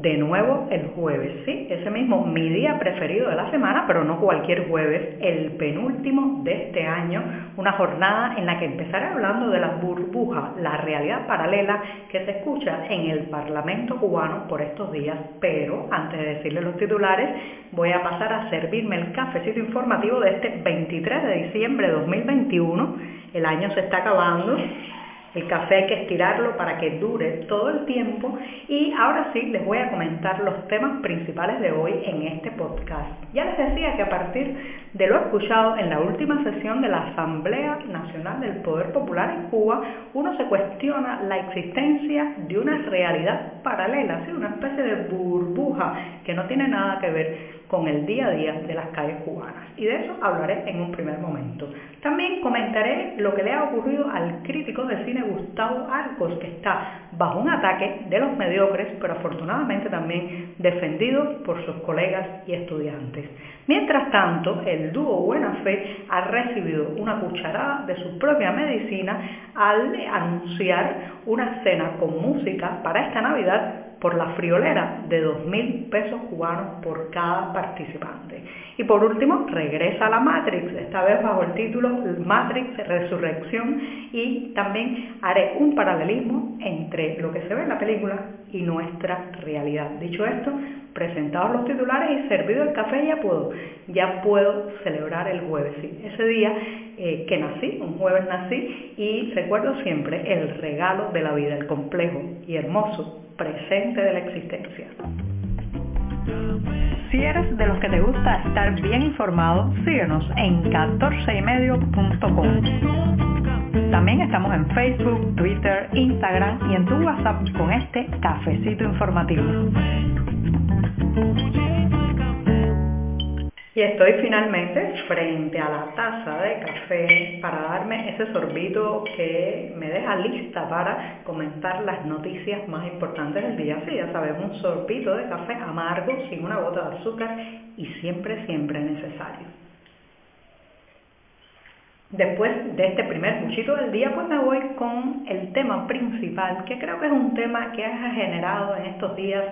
de nuevo el jueves, ¿sí? Ese mismo, mi día preferido de la semana, pero no cualquier jueves, el penúltimo de este año, una jornada en la que empezaré hablando de la burbuja, la realidad paralela que se escucha en el Parlamento cubano por estos días. Pero antes de decirle los titulares, voy a pasar a servirme el cafecito informativo de este 23 de diciembre de 2021. El año se está acabando el café hay que estirarlo para que dure todo el tiempo y ahora sí les voy a comentar los temas principales de hoy en este podcast. Ya les decía que a partir de lo escuchado en la última sesión de la Asamblea Nacional del Poder Popular en Cuba, uno se cuestiona la existencia de una realidad paralela, una especie de burbuja que no tiene nada que ver con el día a día de las calles cubanas. Y de eso hablaré en un primer momento. También comentaré lo que le ha ocurrido al crítico de cine Gustavo Arcos, que está bajo un ataque de los mediocres, pero afortunadamente también defendido por sus colegas y estudiantes. Mientras tanto, el dúo Buena Fe ha recibido una cucharada de su propia medicina al anunciar una cena con música para esta Navidad por la friolera de 2.000 pesos cubanos por cada participante. Y por último, regresa a la Matrix, esta vez bajo el título Matrix Resurrección y también haré un paralelismo entre lo que se ve en la película y nuestra realidad. Dicho esto, presentados los titulares y servido el café ya puedo, ya puedo celebrar el jueves. Ese día eh, que nací, un jueves nací y recuerdo siempre el regalo de la vida, el complejo y hermoso presente de la existencia. Si eres de los que te gusta estar bien informado, síguenos en 14ymedio.com. También estamos en Facebook, Twitter, Instagram y en tu WhatsApp con este cafecito informativo. Y estoy finalmente frente a la taza de café para darme ese sorbito que me deja lista para comentar las noticias más importantes del día. Sí, ya sabemos, un sorbito de café amargo, sin una gota de azúcar y siempre, siempre necesario. Después de este primer muchito del día, pues me voy con el tema principal, que creo que es un tema que ha generado en estos días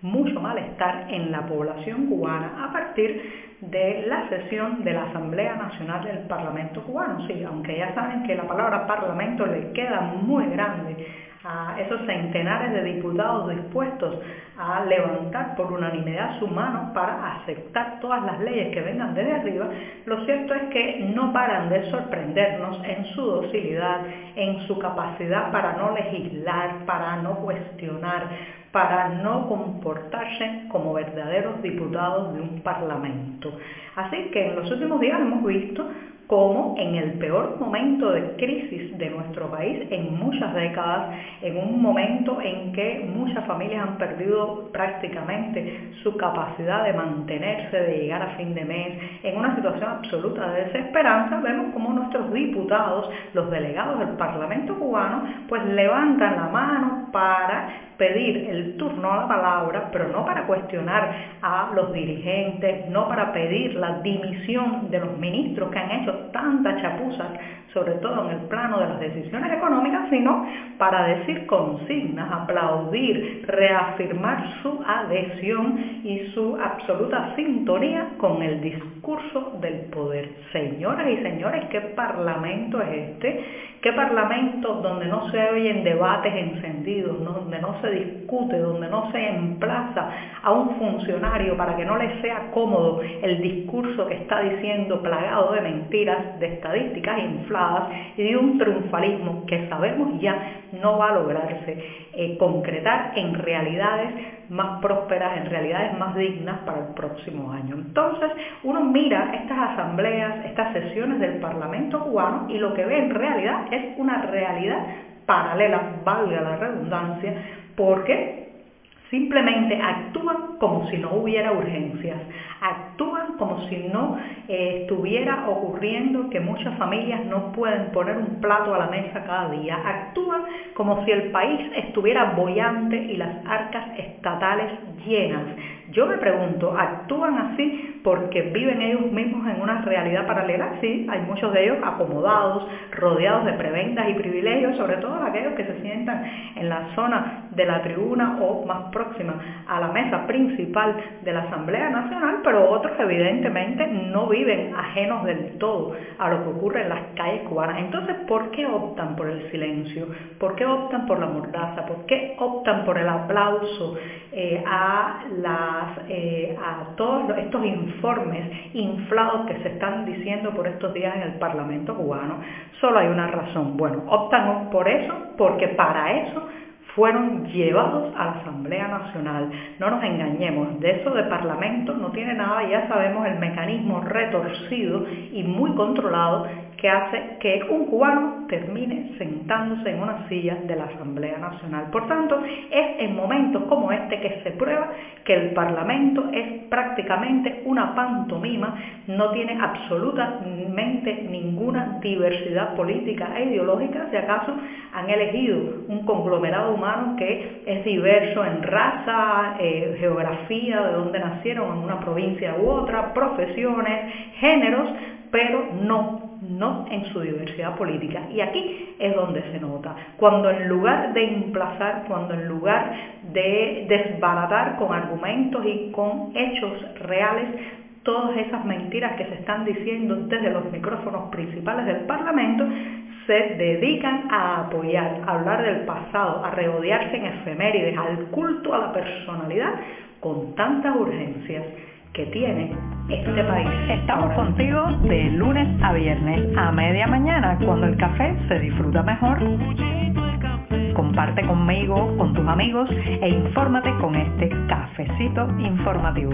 mucho malestar en la población cubana a partir de la sesión de la Asamblea Nacional del Parlamento cubano. Sí, aunque ya saben que la palabra parlamento le queda muy grande a esos centenares de diputados dispuestos a levantar por unanimidad su mano para aceptar todas las leyes que vengan desde arriba, lo cierto es que no paran de sorprendernos en su docilidad, en su capacidad para no legislar, para no cuestionar, para no comportarse como verdaderos diputados de un parlamento. Así que en los últimos días hemos visto como en el peor momento de crisis de país en muchas décadas, en un momento en que muchas familias han perdido prácticamente su capacidad de mantenerse, de llegar a fin de mes, en una situación absoluta de desesperanza, vemos como nuestros diputados, los delegados del Parlamento cubano, pues levantan la mano para pedir el turno a la palabra, pero no para cuestionar a los dirigentes, no para pedir la dimisión de los ministros que han hecho tantas chapuzas sobre todo en el plano de las decisiones económicas, sino para decir consignas, aplaudir, reafirmar su adhesión y su absoluta sintonía con el discurso del poder. Señoras y señores, ¿qué parlamento es este? ¿Qué parlamento donde no se oyen debates encendidos, donde no se discute, donde no se emplaza a un funcionario para que no le sea cómodo el discurso que está diciendo plagado de mentiras, de estadísticas infladas y de un triunfalismo que sabemos ya no va a lograrse eh, concretar en realidades más prósperas, en realidades más dignas para el próximo año. Entonces, uno mira estas asambleas, estas sesiones del Parlamento cubano y lo que ve en realidad es una realidad paralela, valga la redundancia, porque simplemente actúan como si no hubiera urgencias, actúan como si no eh, estuviera ocurriendo que muchas familias no pueden poner un plato a la mesa cada día, actúan como si el país estuviera bollante y las arcas estatales llenas. Yo me pregunto, ¿actúan así porque viven ellos mismos en una realidad paralela? Sí, hay muchos de ellos acomodados, rodeados de prebendas y privilegios, sobre todo aquellos que se sientan en la zona de la tribuna o más próxima a la mesa principal de la Asamblea Nacional, pero otros evidentemente no viven ajenos del todo a lo que ocurre en las calles cubanas. Entonces, ¿por qué optan por el silencio? ¿Por qué optan por la mordaza? ¿Por qué optan por el aplauso eh, a eh, a todos estos informes inflados que se están diciendo por estos días en el Parlamento cubano, solo hay una razón. Bueno, optan por eso porque para eso fueron llevados a la Asamblea Nacional. No nos engañemos, de eso de Parlamento no tiene nada, ya sabemos el mecanismo retorcido y muy controlado que hace que un cubano termine sentándose en una silla de la Asamblea Nacional. Por tanto, es en momentos como este que se prueba que el Parlamento es prácticamente una pantomima, no tiene absolutamente ninguna diversidad política e ideológica, si acaso han elegido un conglomerado humano que es diverso en raza, eh, geografía, de dónde nacieron, en una provincia u otra, profesiones, géneros, pero no no en su diversidad política. Y aquí es donde se nota, cuando en lugar de emplazar, cuando en lugar de desbaratar con argumentos y con hechos reales todas esas mentiras que se están diciendo desde los micrófonos principales del Parlamento, se dedican a apoyar, a hablar del pasado, a regodearse en efemérides, al culto a la personalidad con tantas urgencias que tiene este país. Estamos contigo de lunes a viernes a media mañana cuando el café se disfruta mejor. Comparte conmigo, con tus amigos e infórmate con este cafecito informativo.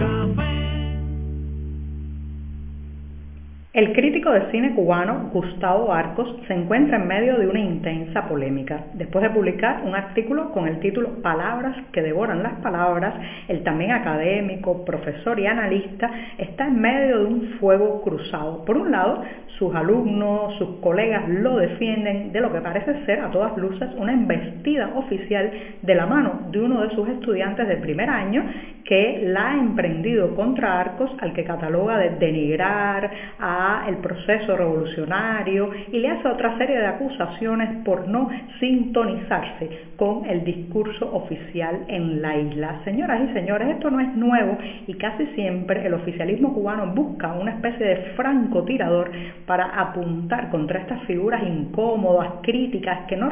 El crítico de cine cubano Gustavo Arcos se encuentra en medio de una intensa polémica. Después de publicar un artículo con el título Palabras que devoran las palabras, el también académico, profesor y analista está en medio de un fuego cruzado. Por un lado, sus alumnos, sus colegas lo defienden de lo que parece ser a todas luces una embestida oficial de la mano de uno de sus estudiantes de primer año que la ha emprendido contra Arcos al que cataloga de denigrar a el proceso revolucionario y le hace otra serie de acusaciones por no sintonizarse con el discurso oficial en la isla. Señoras y señores, esto no es nuevo y casi siempre el oficialismo cubano busca una especie de francotirador para apuntar contra estas figuras incómodas, críticas, que no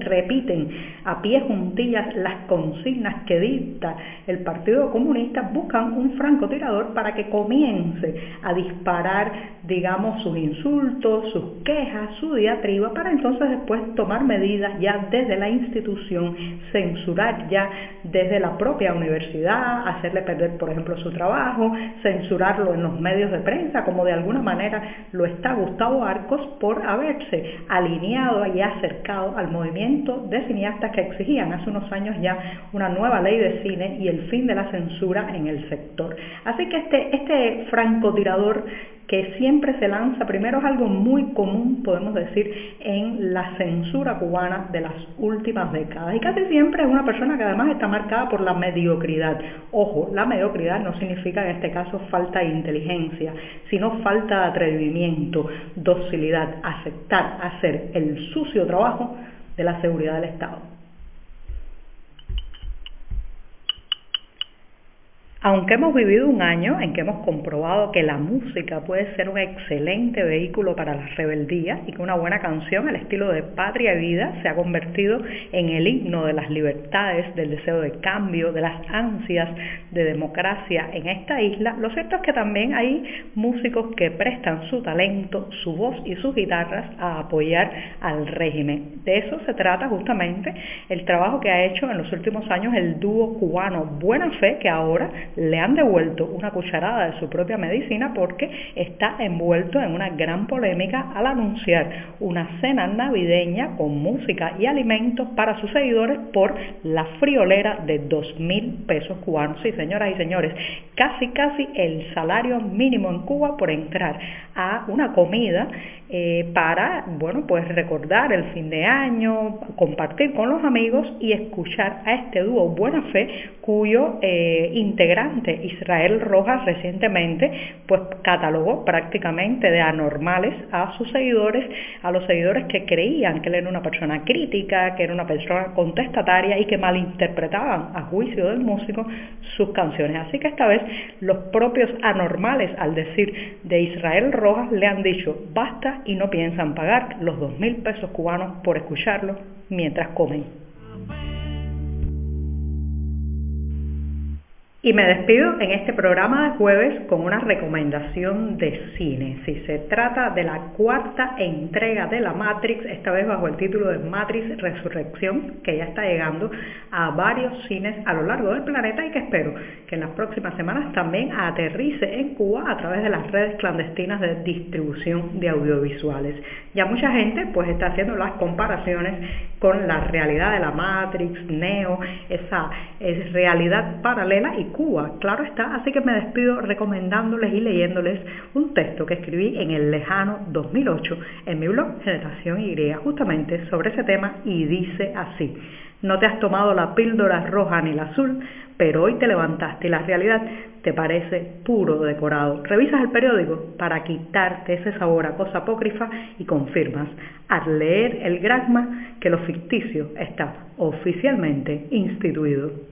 repiten a pie juntillas las consignas que dicta el Partido Comunista, buscan un francotirador para que comience a disparar digamos, sus insultos, sus quejas, su diatriba, para entonces después tomar medidas ya desde la institución, censurar ya desde la propia universidad, hacerle perder, por ejemplo, su trabajo, censurarlo en los medios de prensa, como de alguna manera lo está Gustavo Arcos por haberse alineado y acercado al movimiento de cineastas que exigían hace unos años ya una nueva ley de cine y el fin de la censura en el sector. Así que este, este francotirador que siempre se lanza primero es algo muy común, podemos decir, en la censura cubana de las últimas décadas. Y casi siempre es una persona que además está marcada por la mediocridad. Ojo, la mediocridad no significa en este caso falta de inteligencia, sino falta de atrevimiento, docilidad, aceptar hacer el sucio trabajo de la seguridad del Estado. Aunque hemos vivido un año en que hemos comprobado que la música puede ser un excelente vehículo para la rebeldía y que una buena canción al estilo de Patria y Vida se ha convertido en el himno de las libertades, del deseo de cambio, de las ansias de democracia en esta isla, lo cierto es que también hay músicos que prestan su talento, su voz y sus guitarras a apoyar al régimen. De eso se trata justamente el trabajo que ha hecho en los últimos años el dúo cubano Buena Fe, que ahora le han devuelto una cucharada de su propia medicina porque está envuelto en una gran polémica al anunciar una cena navideña con música y alimentos para sus seguidores por la friolera de dos mil pesos cubanos. Sí, señoras y señores, casi casi el salario mínimo en Cuba por entrar a una comida eh, para, bueno, pues recordar el fin de año, compartir con los amigos y escuchar a este dúo Buena Fe, cuyo eh, integrante Israel Rojas recientemente, pues catalogó prácticamente de anormales a sus seguidores, a los seguidores que creían que él era una persona crítica, que era una persona contestataria y que malinterpretaban a juicio del músico sus canciones. Así que esta vez los propios anormales, al decir de Israel Rojas, le han dicho, basta y no piensan pagar los dos mil pesos cubanos por escucharlo mientras comen. Y me despido en este programa de jueves con una recomendación de cine. Si se trata de la cuarta entrega de la Matrix, esta vez bajo el título de Matrix Resurrección, que ya está llegando a varios cines a lo largo del planeta y que espero que en las próximas semanas también aterrice en Cuba a través de las redes clandestinas de distribución de audiovisuales. Ya mucha gente pues está haciendo las comparaciones con la realidad de la Matrix, Neo, esa es realidad paralela y Cuba, claro está, así que me despido recomendándoles y leyéndoles un texto que escribí en el lejano 2008 en mi blog Generación Y, justamente sobre ese tema y dice así, no te has tomado la píldora roja ni la azul, pero hoy te levantaste y la realidad te parece puro decorado. Revisas el periódico para quitarte ese sabor a cosa apócrifa y confirmas al leer el gragma que lo ficticio está oficialmente instituido.